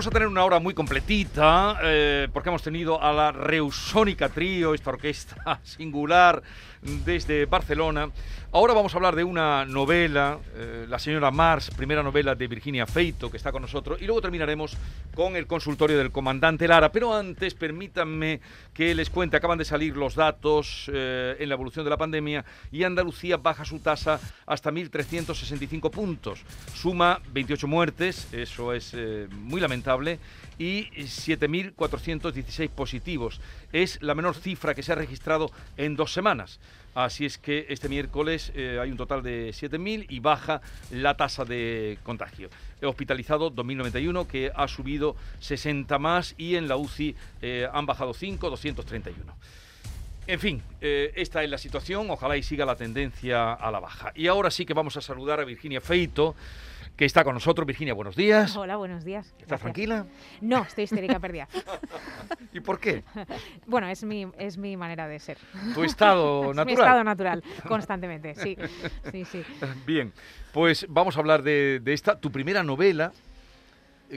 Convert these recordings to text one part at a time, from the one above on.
Vamos a tener una hora muy completita eh, porque hemos tenido a la Reusónica Trío, esta orquesta singular desde Barcelona. Ahora vamos a hablar de una novela, eh, La señora Mars, primera novela de Virginia Feito, que está con nosotros, y luego terminaremos con el consultorio del comandante Lara. Pero antes, permítanme que les cuente, acaban de salir los datos eh, en la evolución de la pandemia y Andalucía baja su tasa hasta 1.365 puntos. Suma 28 muertes, eso es eh, muy lamentable, y 7.416 positivos. Es la menor cifra que se ha registrado en dos semanas. Así es que este miércoles eh, hay un total de 7.000 y baja la tasa de contagio. He hospitalizado 2.091, que ha subido 60 más y en la UCI eh, han bajado 5, 231. En fin, eh, esta es la situación, ojalá y siga la tendencia a la baja. Y ahora sí que vamos a saludar a Virginia Feito, que está con nosotros. Virginia, buenos días. Hola, buenos días. ¿Estás Gracias. tranquila? No, estoy histérica perdida. ¿Y por qué? Bueno, es mi, es mi manera de ser. Tu estado Es natural. mi estado natural, constantemente, sí. Sí, sí. Bien, pues vamos a hablar de, de esta, tu primera novela,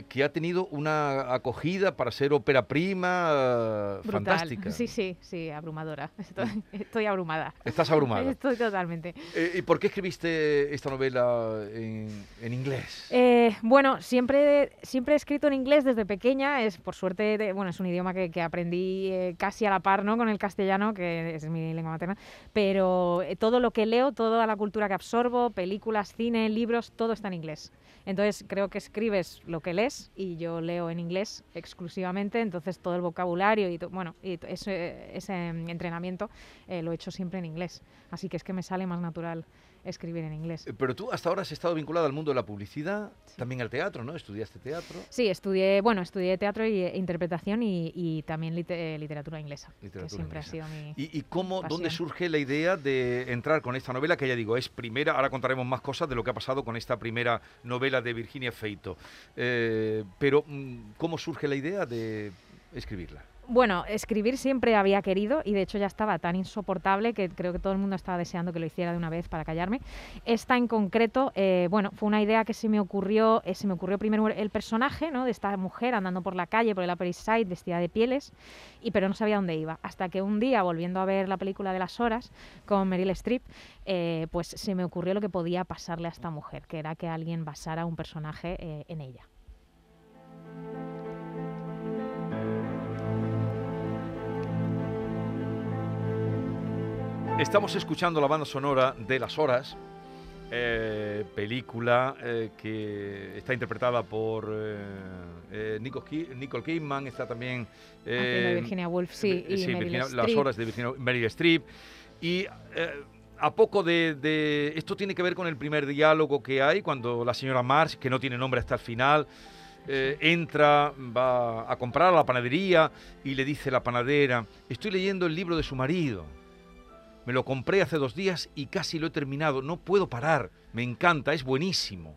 que ha tenido una acogida para ser ópera prima Brutal. fantástica. Sí, sí, sí, abrumadora. Estoy, estoy abrumada. Estás abrumada. Estoy totalmente. Eh, ¿Y por qué escribiste esta novela en, en inglés? Eh, bueno, siempre, siempre he escrito en inglés desde pequeña. Es por suerte, de- bueno, es un idioma que, que aprendí eh, casi a la par, ¿no? Con el castellano, que es mi lengua materna. Pero eh, todo lo que leo, toda la cultura que absorbo, películas, cine, libros, todo está en inglés. Entonces creo que escribes lo que lees y yo leo en inglés exclusivamente. Entonces todo el vocabulario y bueno, y ese, ese entrenamiento eh, lo he hecho siempre en inglés. Así que es que me sale más natural escribir en inglés. Pero tú hasta ahora has estado vinculada al mundo de la publicidad, también al teatro, ¿no? Estudiaste teatro. Sí, estudié, bueno, estudié teatro y eh, interpretación y, y también eh, literatura inglesa, Literatura que siempre inglesa. ha sido mi... ¿Y, y cómo, dónde surge la idea de entrar con esta novela? Que ya digo, es primera, ahora contaremos más cosas de lo que ha pasado con esta primera novela de Virginia Feito. Eh, pero, mm, ¿cómo surge la idea de escribirla? Bueno, escribir siempre había querido y de hecho ya estaba tan insoportable que creo que todo el mundo estaba deseando que lo hiciera de una vez para callarme. Esta en concreto, eh, bueno, fue una idea que se me ocurrió, eh, se me ocurrió primero el personaje, ¿no? De esta mujer andando por la calle, por el Upper East Side, vestida de pieles, y pero no sabía dónde iba. Hasta que un día, volviendo a ver la película de las horas con Meryl Streep, eh, pues se me ocurrió lo que podía pasarle a esta mujer, que era que alguien basara un personaje en ella. Estamos escuchando la banda sonora de Las Horas, eh, película eh, que está interpretada por eh, eh, Nicole Kidman, está también... Haciendo eh, Virginia Woolf, sí, y Meryl Virginia- Las. Horas de Virginia, Meryl Streep. Y eh, a poco de, de- Esto tiene que ver con el primer diálogo que hay cuando la señora Mars, que no tiene nombre hasta el final, eh, entra, va a comprar a la panadería y le dice la panadera, estoy leyendo el libro de su marido. Me lo compré hace dos días y casi lo he terminado. No puedo parar. Me encanta, es buenísimo.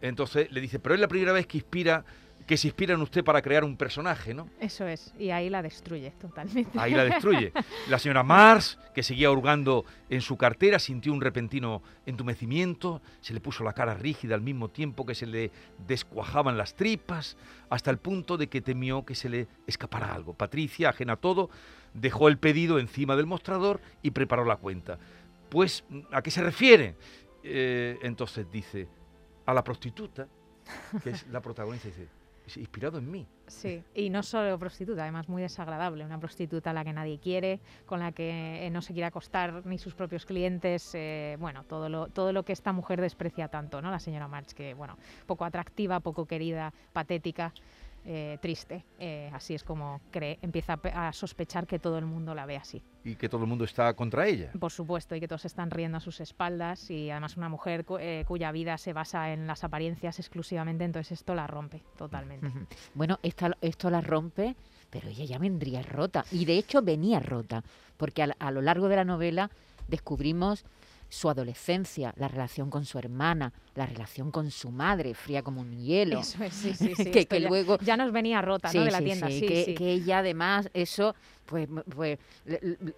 Entonces le dice, pero es la primera vez que inspira, que se inspira en usted para crear un personaje, ¿no? Eso es, y ahí la destruye totalmente. Ahí la destruye. La señora Mars, que seguía hurgando en su cartera, sintió un repentino entumecimiento, se le puso la cara rígida al mismo tiempo que se le descuajaban las tripas, hasta el punto de que temió que se le escapara algo. Patricia, ajena a todo, dejó el pedido encima del mostrador y preparó la cuenta. Pues, ¿a qué se refiere? Eh, entonces dice, a la prostituta, que es la protagonista, dice, "Es inspirado en mí. Sí, y no solo prostituta, además muy desagradable. Una prostituta a la que nadie quiere, con la que eh, no se quiere acostar ni sus propios clientes. eh, bueno, todo lo, todo lo que esta mujer desprecia tanto, ¿no? La señora March, que, bueno, poco atractiva, poco querida, patética. Eh, triste, eh, así es como cree, empieza a pe- a sospechar que todo el mundo la ve así. Y que todo el mundo está contra ella. Por supuesto, y que todos están riendo a sus espaldas y además una mujer cu- eh, cuya vida se basa en las apariencias exclusivamente, entonces esto la rompe totalmente. Bueno, esta- esto la rompe, pero ella ya vendría rota. Y de hecho venía rota, porque al- a, lo largo de la novela descubrimos su adolescencia, la relación con su hermana, la relación con su madre, fría como un hielo. Eso es, sí, sí, sí. que, ya- luego Ya nos venía rota, ¿no? De la tienda, sí, sí, que, que ella además eso pues, pues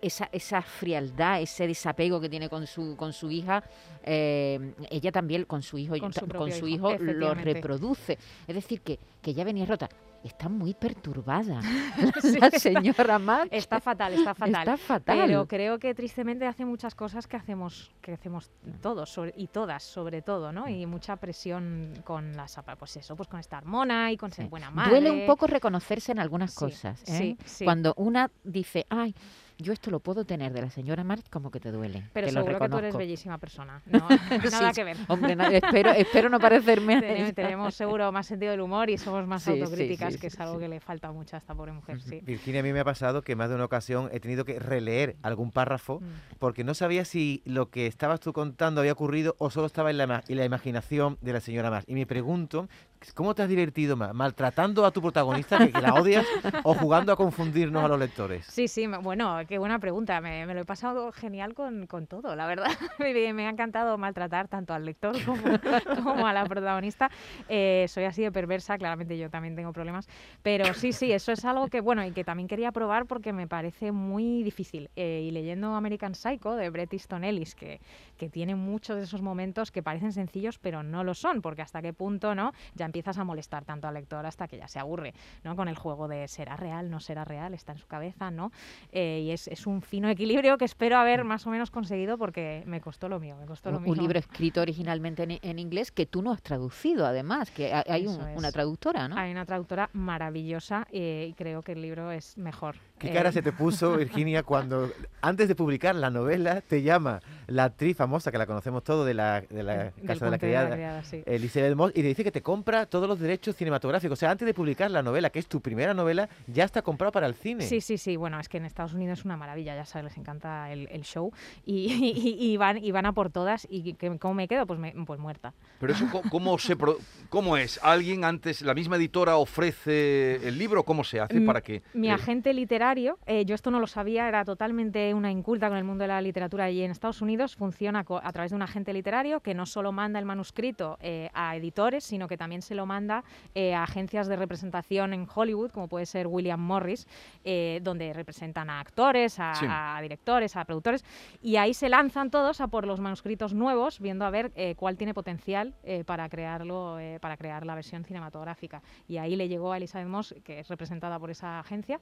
esa, esa frialdad ese desapego que tiene con su con su hija eh, ella también con su hijo Con su con su hijo, hijo, lo reproduce es decir que, que ya venía rota está muy perturbada Sí. la señora March Está fatal, está fatal. está fatal Pero creo que tristemente hace muchas cosas que hacemos, que hacemos todos sobre- y todas, sobre todo, ¿no? Y mucha presión con las, pues eso, pues con estar mona y con ser Sí. buena madre. Duele un poco reconocerse en algunas Sí, cosas. ¿eh? sí, sí. Cuando una dice, ay, yo esto lo puedo tener de la señora March, como que te duele. Pero te lo seguro que tú eres reconozco. bellísima persona. No, nada Sí, que ver. Hombre, na- espero, espero no parecerme a Tenemos, seguro más sentido del humor y somos más Sí, autocríticas, sí, que es algo sí. que le falta mucho a esta pobre mujer, sí. Virginia, a mí me ha pasado que más de una ocasión he tenido que releer algún párrafo Mm. porque no sabía si lo que estabas tú contando había ocurrido o solo estaba en la, en la imaginación de la señora Más. Y me pregunto, ¿cómo te has divertido? ¿Maltratando a tu protagonista, que, la odias, o jugando a confundirnos a los lectores? Sí, sí, bueno, qué buena pregunta. Me, lo he pasado genial con, con todo, la verdad. me, me ha encantado maltratar tanto al lector como, como a la protagonista. Eh, soy así de perversa, claramente yo también tengo problemas. Pero sí, sí, eso es algo que, bueno, y que también quería probar porque me parece muy difícil. Eh, y leyendo American Psycho de Bret Easton Ellis, que, que tiene muchos de esos momentos que parecen sencillos, pero no lo son, porque hasta qué punto, ¿no? Ya empiezas a molestar tanto al lector hasta que ya se aburre, ¿no? Con el juego de será real, no será real, está en su cabeza, ¿no? Eh, y es, es un fino equilibrio que espero haber más o menos conseguido porque me costó lo mío, me costó lo Un, mío. un libro escrito originalmente en, en inglés que tú no has traducido, además, que ha- hay un- una traductora, ¿no? Hay una traductora maravillosa eh, y creo que el libro es mejor. ¿Qué Eh, cara se te puso, Virginia, cuando antes de publicar la novela te llama la actriz famosa, que la conocemos todos, de la, de la Casa de la Criada, sí. Elizabeth Moss, y te dice que te compra todos los derechos cinematográficos. O sea, antes de publicar la novela, que es tu primera novela, ya está comprado para el cine. Sí, sí, sí. Bueno, es que en Estados Unidos es una maravilla, ya sabes, les encanta el, el show y, y- y van, y van a por todas. ¿Y que, cómo me quedo? Pues, me- pues muerta. Pero eso, ¿cómo, se pro- ¿cómo es? ¿Alguien antes, la misma editora ofrece el libro? ¿Cómo se hace Mm, para que...? Mi eh, agente literario, eh, yo esto no lo sabía, era totalmente una inculta con el mundo de la literatura y en Estados Unidos funciona a través de un agente literario que no solo manda el manuscrito eh, a editores, sino que también se lo manda eh, a agencias de representación en Hollywood, como puede ser William Morris, eh, donde representan a actores, a, Sí. a directores, a productores, y ahí se lanzan todos a por los manuscritos nuevos, viendo a ver cuál tiene potencial para crearlo, para crear la versión cinematográfica. Y ahí le llegó a Elizabeth Moss, que es representada por esa agencia,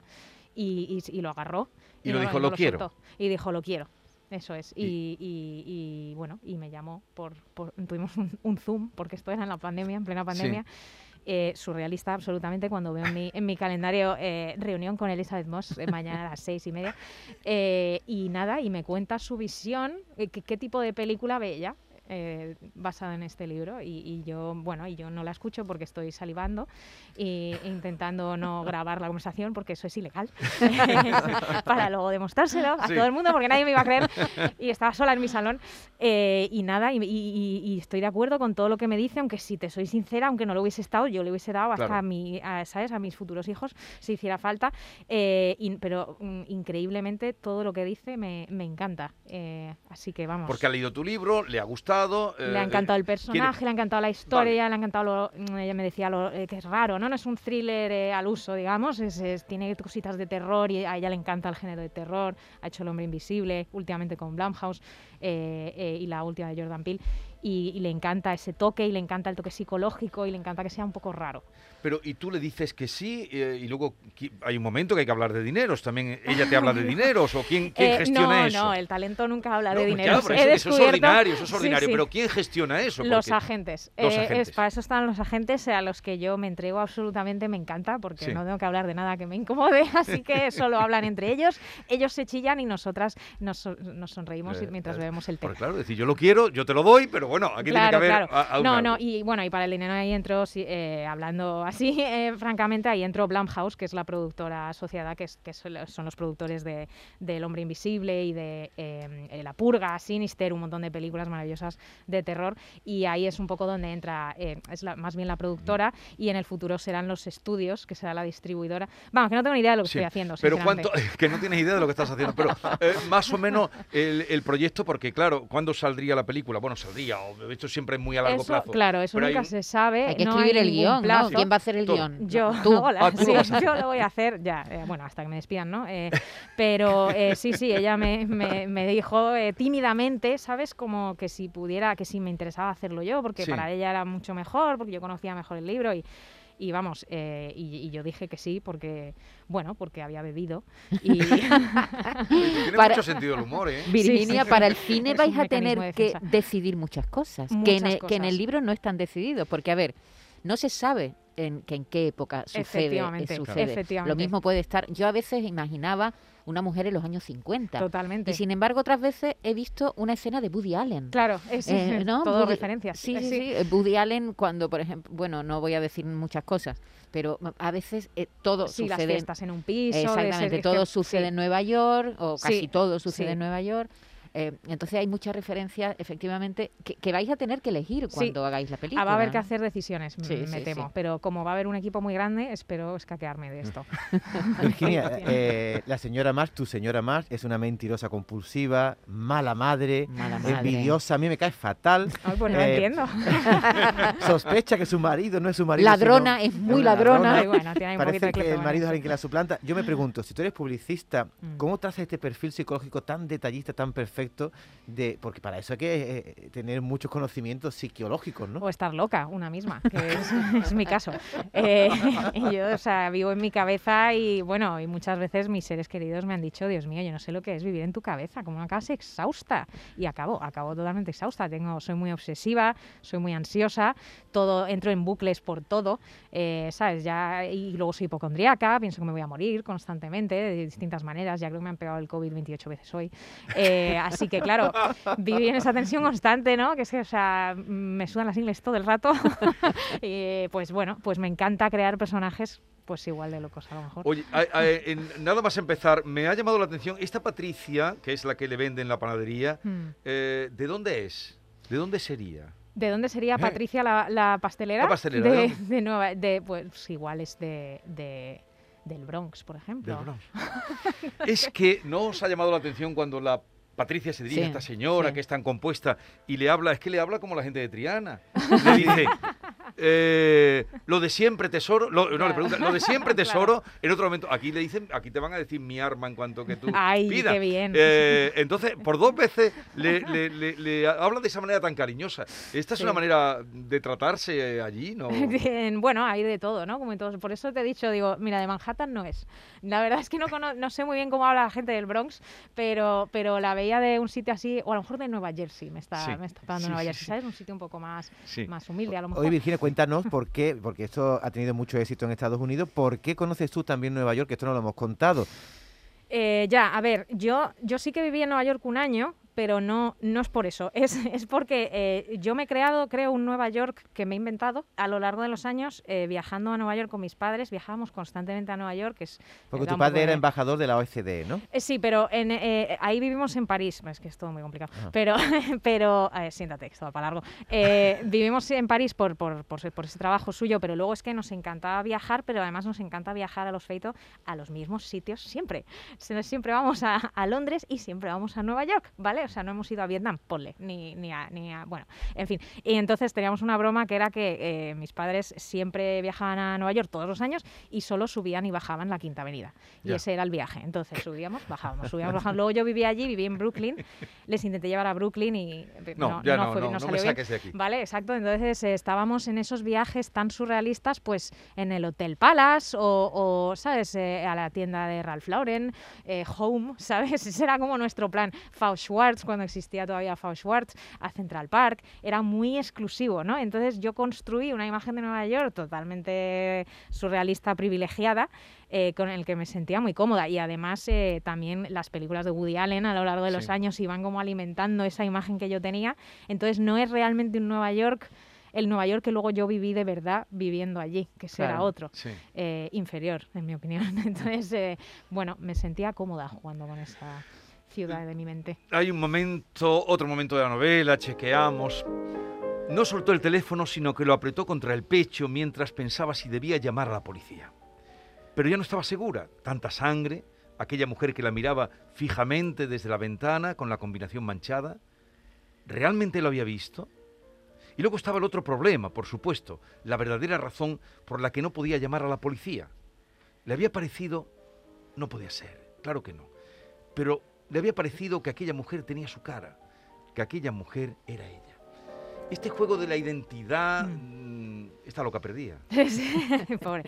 y, y- y lo agarró. Y lo dijo, "Lo quiero". soltó. Y dijo, lo quiero. Eso es. Y- Y, bueno, y me llamó por, por- tuvimos un, un Zoom, porque esto era en la pandemia, en plena pandemia. Eh, surrealista absolutamente cuando veo en mi, en mi calendario eh, reunión con Elizabeth Moss eh, mañana a las seis y media Eh, y nada y me cuenta su visión eh, qué tipo de película ve ella eh, basada en este libro y, y yo bueno y yo no la escucho porque estoy salivando e intentando no grabar la conversación porque eso es ilegal. Para luego demostrárselo a Sí. todo el mundo porque nadie me iba a creer y estaba sola en mi salón. Eh, y nada y, y- y- estoy de acuerdo con todo lo que me dice aunque si te soy sincera aunque no lo hubiese estado yo le hubiese dado hasta Claro. a mi a, sabes a mis futuros hijos si hiciera falta. Eh, pero mm, increíblemente todo lo que dice me, me encanta. Eh, así que vamos. Porque ha leído tu libro, le ha gustado... le ha eh, encantado el quiere- personaje, le ha encantado la historia, le ha encantado lo, mm, ella me decía lo, eh, que es raro, ¿no? No es un thriller eh, al uso, digamos, es, es- tiene cositas de terror y a ella le encanta el género de terror, ha hecho El hombre invisible, últimamente con Blumhouse y la última de Jordan Peele y, y le encanta ese toque y le encanta el toque psicológico y le encanta que sea un poco raro. Pero, y tú le dices que sí, eh, y luego hay un momento que hay que hablar de dineros. También ella te habla de dineros, o quién, quién Eh, gestiona no, eso. no, el talento nunca habla No, de pues dinero. ya, pero He eso, eso es ordinario, eso es ordinario. sí. Pero ¿quién gestiona eso? Los agentes. Los Eh, es- agentes. para eso están los agentes a los que yo me entrego absolutamente, me encanta, porque Sí. no tengo que hablar de nada que me incomode, así que solo hablan entre ellos, ellos se chillan y nosotras nos, nos sonreímos Eh, mientras eh, bebemos el té. Porque claro, decir, yo lo quiero, yo te lo doy, pero bueno, aquí Claro, tiene que haber claro. a- aún No, algo. no, y bueno, y para el dinero ahí entró, sí, eh, hablando así, eh, francamente, ahí entró Blumhouse, que es la productora asociada, que, es, que son los- productores de, de El Hombre Invisible y de eh, eh, La Purga, Sinister, un montón de películas maravillosas de terror, y ahí es un poco donde entra, es la- más bien la productora, y en el futuro serán los estudios, que será la distribuidora. Vamos, que no tengo ni idea de lo que Sí, estoy haciendo. Pero cuánto, que no tienes idea de lo que estás haciendo, pero más o menos el, el proyecto, porque claro, ¿cuándo saldría la película? Bueno, saldría, o esto siempre es muy a largo Eso, plazo. Claro, eso Pero hay nunca un- se sabe. Hay que no escribir el ningún guion, ¿no? ¿Quién va a hacer el Tú. guion? Yo, Tú. hola, Ah, tú lo sí, a yo lo voy a hacer ya, eh, bueno, hasta que me despidan, ¿no? Eh, pero eh, sí, sí, ella me, me- me dijo eh, tímidamente, ¿sabes? Como que si pudiera, que si me interesaba hacerlo yo, porque Sí. para ella era mucho mejor, porque yo conocía mejor el libro y... Y vamos, eh, y, y yo dije que sí porque, bueno, porque había bebido. Y Tiene Para- mucho sentido el humor, ¿eh? Virginia, sí. para el cine Es vais a tener de que decidir muchas cosas, que, en el, que en el cosas. libro no están decididos, porque a ver, no se sabe en, que en qué época sucede. eh, Efectivamente, sucede. Lo mismo puede estar, yo a veces imaginaba una mujer en los años 50. totalmente. Y sin embargo, otras veces he visto una escena de Woody Allen. Claro, es Eh, ¿no? todo Woody- referencias. Sí, sí, sí. eh, Woody Allen cuando, por ejemplo, bueno, no voy a decir muchas cosas, pero a veces eh, todo Sí, las sucede. fiestas en un piso. Exactamente, ser- es que- todo sí. sucede en Nueva York, o casi todo sucede en Nueva York. Eh, entonces hay muchas referencias, efectivamente, que, que vais a tener que elegir Sí. cuando hagáis la película. Ah, va a haber que hacer decisiones, Sí, me sí, temo. sí. Pero como va a haber un equipo muy grande, espero escaquearme de esto. Virginia, eh, la señora Marx, tu señora Marx, es una mentirosa compulsiva, mala madre, Mala madre. envidiosa, a mí me cae fatal. Ay, pues no Eh, entiendo. Sospecha que su marido no es su marido. Ladrona, sino- es muy ladrona. Ay, bueno, tiene ahí un Parece poquito de que el marido es alguien que la suplanta. Yo me pregunto, si tú eres publicista, Mm. ¿cómo trazas este perfil psicológico tan detallista, tan perfecto? De Porque para eso hay que eh, tener muchos conocimientos psicológicos, ¿no? O estar loca, una misma, que es, es mi caso. Eh, yo, o sea, vivo en mi cabeza y, bueno, y muchas veces mis seres queridos me han dicho, Dios mío, yo no sé lo que es vivir en tu cabeza, como una casa exhausta. Y acabo, acabo totalmente exhausta. Tengo, soy muy obsesiva, soy muy ansiosa, todo, entro en bucles por todo, eh, ¿sabes? Ya, y luego soy hipocondríaca, pienso que me voy a morir constantemente, de distintas maneras. Ya creo que me han pegado el COVID 28 veces hoy. Eh, así que, claro, viví en esa tensión constante, ¿no? Que es que, o sea, me sudan las ingles todo el rato. y pues bueno, pues me encanta crear personajes pues igual de locos a lo mejor. Oye, a- a- en- nada más empezar, me ha llamado la atención esta Patricia, que es la que le vende en la panadería, Hmm. eh, ¿de dónde es? ¿De dónde sería? ¿De dónde sería Patricia la, la pastelera? La pastelera, De, Nueva, de, pues igual es de, de- del Bronx, por ejemplo. Del Bronx. es que no os ha llamado la atención cuando la Patricia se dirige Sí, a esta señora sí. que es tan compuesta y le habla, es que le habla como la gente de Triana. Le dice, eh, lo de siempre tesoro, lo- no, le Claro. pregunta, lo de siempre Claro. tesoro, en otro momento, aquí le dicen, aquí te van a decir mi arma en cuanto que tú Ay, pidas. qué bien. Eh, entonces, por dos veces le, le- le- le habla de esa manera tan cariñosa. Esta es Sí. una manera de tratarse allí, ¿no? Bien, bueno, hay de todo, ¿no? Como en todos. Por eso te he dicho, digo, mira, de Manhattan no es. La verdad es que no, cono- no sé muy bien cómo habla la gente del Bronx, pero, pero la veía de un sitio así, o a lo mejor de Nueva Jersey, me está, Sí. me está hablando Sí, Nueva sí, Jersey, sí. ¿sabes? Un sitio un poco más, Sí. más humilde, a lo mejor. Oye, Virginia, cuéntanos por qué, porque esto ha tenido mucho éxito en Estados Unidos, ¿por qué conoces tú también Nueva York? Que esto no lo hemos contado. Eh, ya, a ver, yo, yo sí que viví en Nueva York un año, pero no, no es por eso. Es, es porque eh, yo me he creado, creo, un Nueva York que me he inventado a lo largo de los años, eh, viajando a Nueva York con mis padres. Viajábamos constantemente a Nueva York. Que es, Porque tu padre era embajador de la OCDE, ¿no? Eh, sí, pero en, eh, ahí vivimos en París. Es que es todo muy complicado. Ah. Pero, pero ver, siéntate, que esto va para largo. Eh, vivimos en París por, por, por, ese- por ese trabajo suyo, pero luego es que nos encantaba viajar, pero además nos encanta viajar a los feitos a los mismos sitios siempre. Siempre vamos a, a Londres y siempre vamos a Nueva York, ¿vale? O sea, no hemos ido a Vietnam, ponle, ni, ni, a, ni a- Bueno, en fin. Y entonces teníamos una broma que era que eh, mis padres siempre viajaban a Nueva York todos los años y solo subían y bajaban la Quinta Avenida. Y Ya. ese era el viaje. Entonces subíamos, bajábamos, subíamos, bajábamos. Luego yo vivía allí, viví en Brooklyn. Les intenté llevar a Brooklyn y eh, No, ya no, fue- no, no me salió bien. saques de aquí. Vale, exacto. Entonces eh, estábamos en esos viajes tan surrealistas, pues en el Hotel Palace o, o, ¿sabes? Eh, a la tienda de Ralph Lauren, eh, Home, ¿sabes? Ese era como nuestro plan. Fauchoir, Schwartz, cuando existía todavía Fau Schwartz, a Central Park, era muy exclusivo, ¿no? Entonces yo construí una imagen de Nueva York totalmente surrealista, privilegiada, eh, con el que me sentía muy cómoda. Y además eh, también las películas de Woody Allen a lo largo de los Sí. años iban como alimentando esa imagen que yo tenía. Entonces no es realmente un Nueva York, el Nueva York que luego yo viví de verdad viviendo allí, que Claro. otro. Sí. eh, inferior, en mi opinión. Entonces, eh, bueno, me sentía cómoda jugando con esa ciudad de mi mente. Hay un momento, otro momento de la novela, chequeamos. No soltó el teléfono, sino que lo apretó contra el pecho mientras pensaba si debía llamar a la policía. Pero ya no estaba segura. Tanta sangre, aquella mujer que la miraba fijamente desde la ventana con la combinación manchada. ¿Realmente lo había visto? Y luego estaba el otro problema, por supuesto, la verdadera razón por la que no podía llamar a la policía. Le había parecido... No podía ser, claro que no. Pero le había parecido que aquella mujer tenía su cara, que aquella mujer era ella. Este juego de la identidad mm, está loca perdida. Sí, Pobre.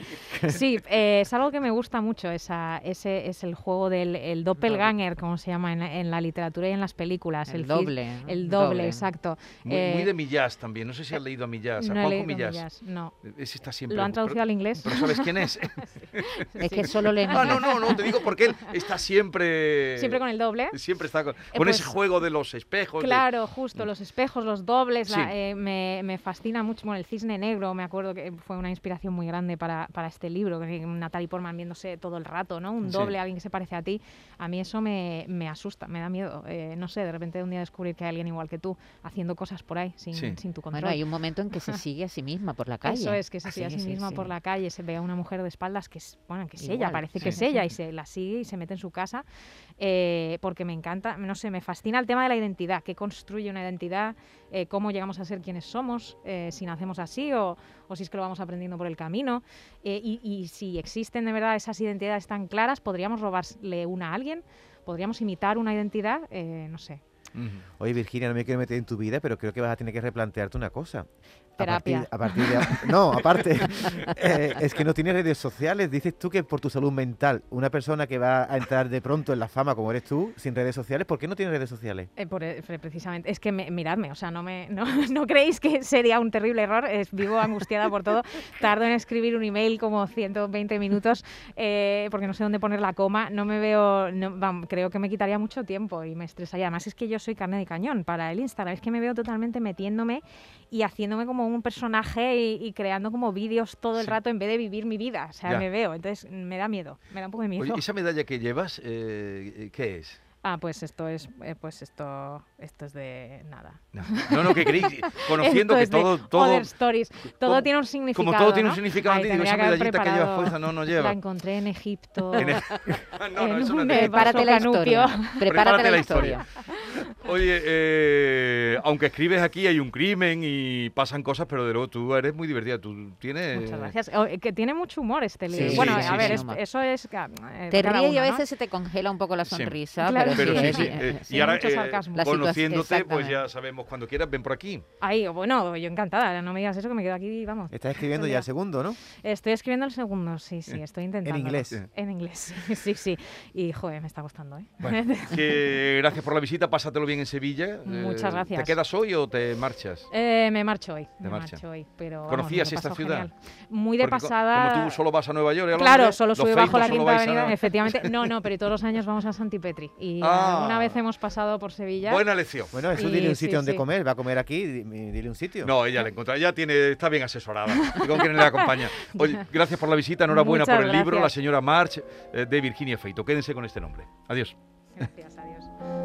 Sí, eh, es algo que me gusta mucho, esa, ese es el juego del el doppelganger, como se llama en, la- en la literatura y en las películas. El fi- doble, ¿no? El doble, exacto. Muy, Eh, muy de Millás también. No sé si has leído a Millás, a no he Juanjo leído Millás. Millás, no. Ese está siempre. ¿Lo han traducido al inglés? Pero ¿sabes quién es? Es que solo le ah, no, no, no, te digo porque él está siempre. Siempre con el doble. Siempre está con, con pues, ese juego de los espejos. de- Claro, justo, los espejos, los dobles, la- Sí. eh, me, me fascina mucho. Bueno, el cisne negro, me acuerdo que fue una inspiración muy grande para, para este libro, que Natalie Portman viéndose todo el rato, ¿no? Un Sí. doble, alguien que se parece a ti. A mí eso me, me asusta, me da miedo. Eh, no sé, de repente un día descubrir que hay alguien igual que tú haciendo cosas por ahí sin, Sí. sin tu control. Bueno, hay un momento en que se sigue a sí misma por la calle. Eso es, que se sigue a Sí, sí sí, misma sí. por la calle, se ve a una mujer de espaldas que es, bueno, que es ella, Igual, parece sí, que es sí, ella y se la sigue y se mete en su casa eh, porque me encanta, no sé, me fascina el tema de la identidad, qué construye una identidad, eh, cómo llegamos a ser quienes somos, eh, si nacemos así o, o si es que lo vamos aprendiendo por el camino eh, y, si existen de verdad esas identidades tan claras, podríamos robarle una a alguien, podríamos imitar una identidad, no sé. Oye, Virginia, no me quiero meter en tu vida, pero creo que vas a tener que replantearte una cosa. A Terapia. partir, a partir de, no, aparte, eh, es que no tienes redes sociales. Dices tú que por tu salud mental, una persona que va a entrar de pronto en la fama como eres tú, sin redes sociales, ¿por qué no tienes redes sociales? Eh, por, eh, pre- precisamente, es que me- miradme, o sea, no, me, no, no creéis que sería un terrible error, es, vivo angustiada por todo, tardo en escribir un email como 120 minutos eh, porque no sé dónde poner la coma, no me veo, no, vam- creo que me quitaría mucho tiempo y me estresaría, además es que yo soy carne de cañón para el Instagram, es que me veo totalmente metiéndome y haciéndome como un personaje y, y creando como vídeos todo el Sí. rato en vez de vivir mi vida, o sea, Ya. me veo, entonces me da miedo, me da un poco de miedo. Oye, esa medalla que llevas, eh, ¿qué es? Ah, pues esto es, eh, pues esto, esto es de nada. No, no, no, que creéis, conociendo que todo, todo, Stories. Todo como- tiene un significado. como todo tiene un ¿no? significado, Ay, digo, esa medallita que preparado- puesta no, no lleva. La encontré en Egipto. En el- no, no, en eso no un eh, Prepárate la historia. Prepárate la historia. Oye, eh, aunque escribes aquí hay un crimen y pasan cosas, pero de luego tú eres muy divertida. Tú tienes. Muchas gracias. Oh, eh, que tiene mucho humor este libro. Sí, bueno, sí, a sí, ver, sí. es- eso es. ca- eh, Te ríes y a veces se te congela un poco la Sí. sonrisa, Claro. pero, Pero sí, sí, es- sí. eh, sí, y ahora, mucho eh, conociéndote, pues ya sabemos, cuando quieras, ven por aquí. Ay, bueno, yo encantada. No me digas eso que me quedo aquí, vamos. Estás escribiendo ya el segundo, ¿no? Estoy escribiendo el segundo, sí, sí, estoy intentando. inglés. En inglés, sí, sí. Y, joder, me está costando, ¿eh? Bueno, que gracias por la visita, pásatelo bien en Sevilla. Muchas Eh, gracias. ¿Te quedas hoy o te marchas? Eh, me marcho hoy. Me marcha. marcho hoy, pero vamos, ¿Conocías esta ciudad? genial. Muy de Porque co- pasada. Como tú solo vas a Nueva York. a Claro, Londres, solo Facebook bajo la Quinta vais a- Avenida, efectivamente. No, no, pero todos los años vamos a Santipetri. Y Ah. alguna vez hemos pasado por Sevilla. Buena lección. Bueno, eso Y dile un sí, sitio donde sí. comer. Va a comer aquí, di- dile un sitio. No, ella le encontrará, ya tiene, está bien asesorada. Y con quien le acompaña. Oye, gracias por la visita, enhorabuena Muchas por el libro, La gracias. señora March, eh, de Virginia Feito. Quédense con este nombre. Adiós. Gracias, adiós.